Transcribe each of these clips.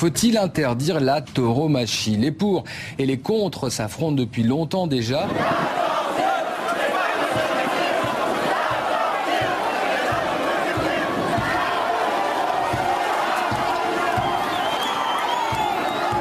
Faut-il interdire la tauromachie? Les pour et les contre s'affrontent depuis longtemps déjà.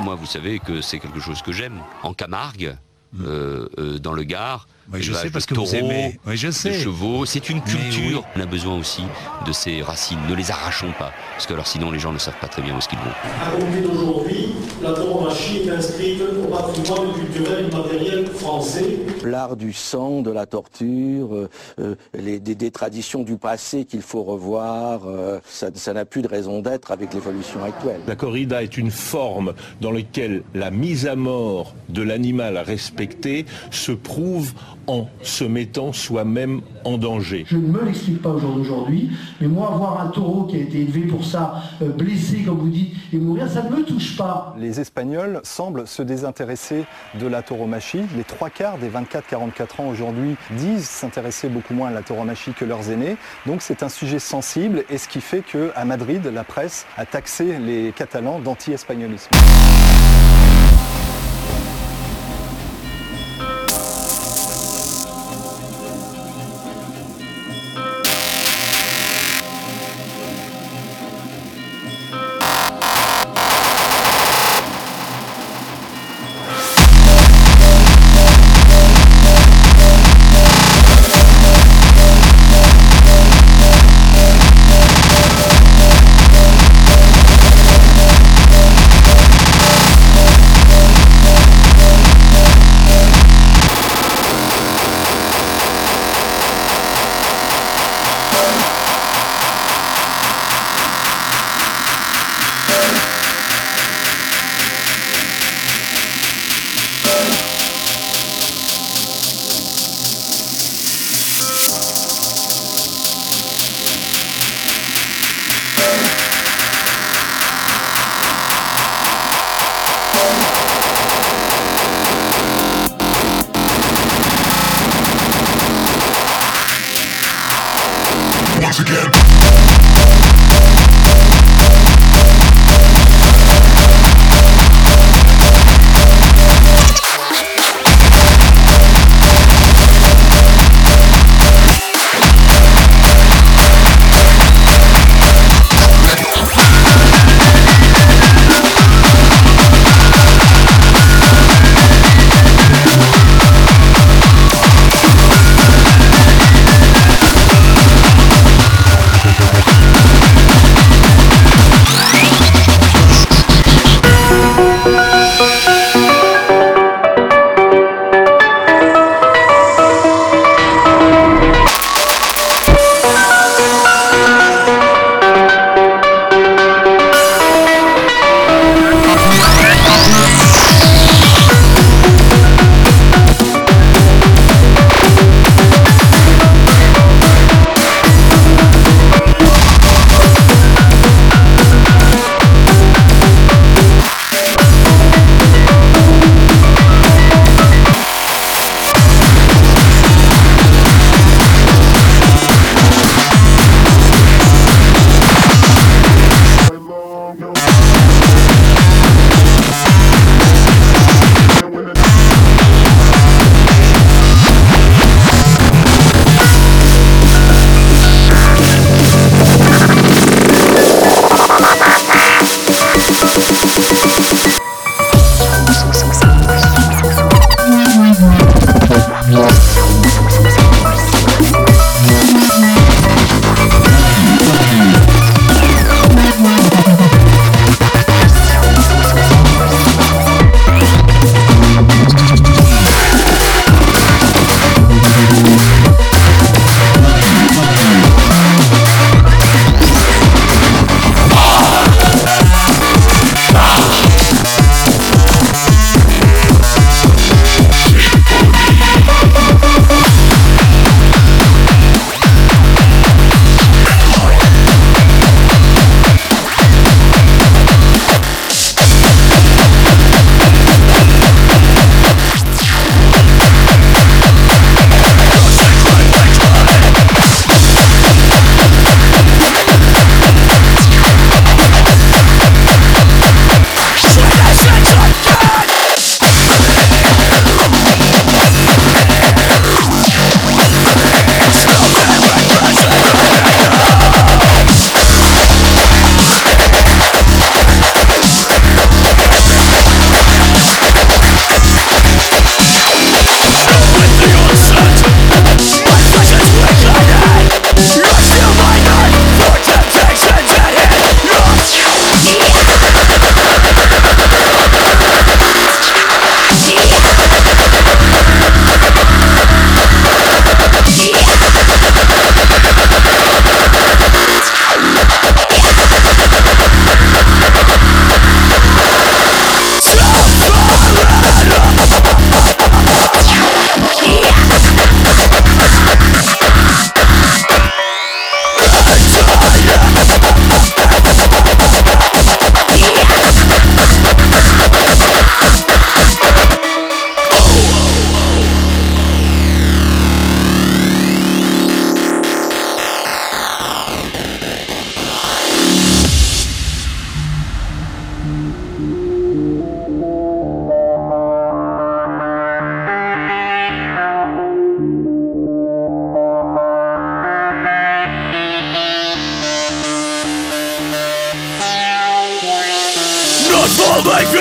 Moi, vous savez que c'est quelque chose que j'aime. En Camargue, euh, euh, dans le Gard. Oui, je sais parce de que vous taureaux, aimez. Oui, je de sais. chevaux, c'est une culture. oui. On a besoin aussi de ces racines. Ne les arrachons pas, parce que alors sinon les gens ne savent pas très bien où est-ce qu'ils vont. À compter d'aujourd'hui, la tauromachie est inscrite au patrimoine culturel immatériel français. l'art du sang, de la torture, euh, euh, les, des, des traditions du passé qu'il faut revoir, euh, ça ça n'a plus de raison d'être avec l'évolution actuelle. La corrida est une forme dans laquelle la mise à mort de l'animal à respecter se prouve en se mettant soi-même en danger. Je ne me l'explique pas au jour d'aujourd'hui, mais moi, voir un taureau qui a été élevé pour ça, euh, blessé, comme vous dites, et mourir, ça ne me touche pas. Les Espagnols semblent se désintéresser de la tauromachie. Les trois quarts des 24-44 ans aujourd'hui disent s'intéresser beaucoup moins à la tauromachie que leurs aînés. Donc c'est un sujet sensible et ce qui fait qu'à Madrid, la presse a taxé les Catalans d'anti-espagnolisme.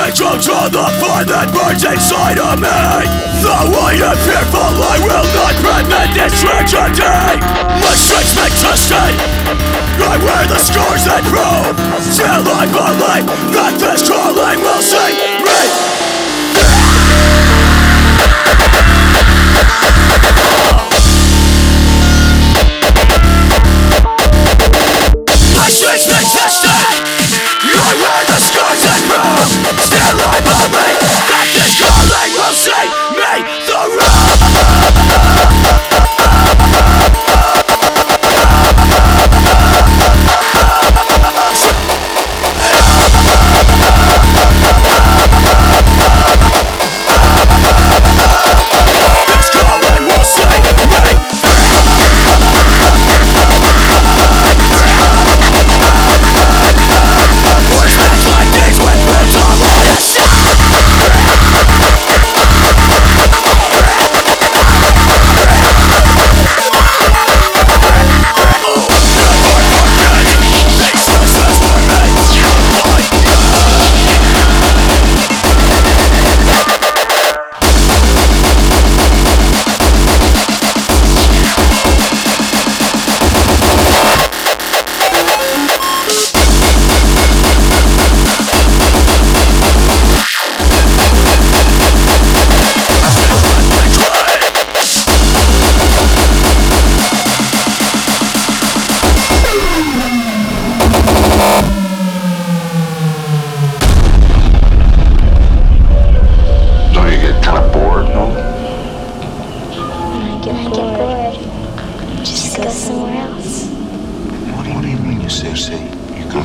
spectrums of the fire that burns inside of me. Though I am fearful, I will not prevent this tragedy. My strength makes been tested. I wear the scars that prove. Still I believe that this calling will save me.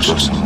Luxus.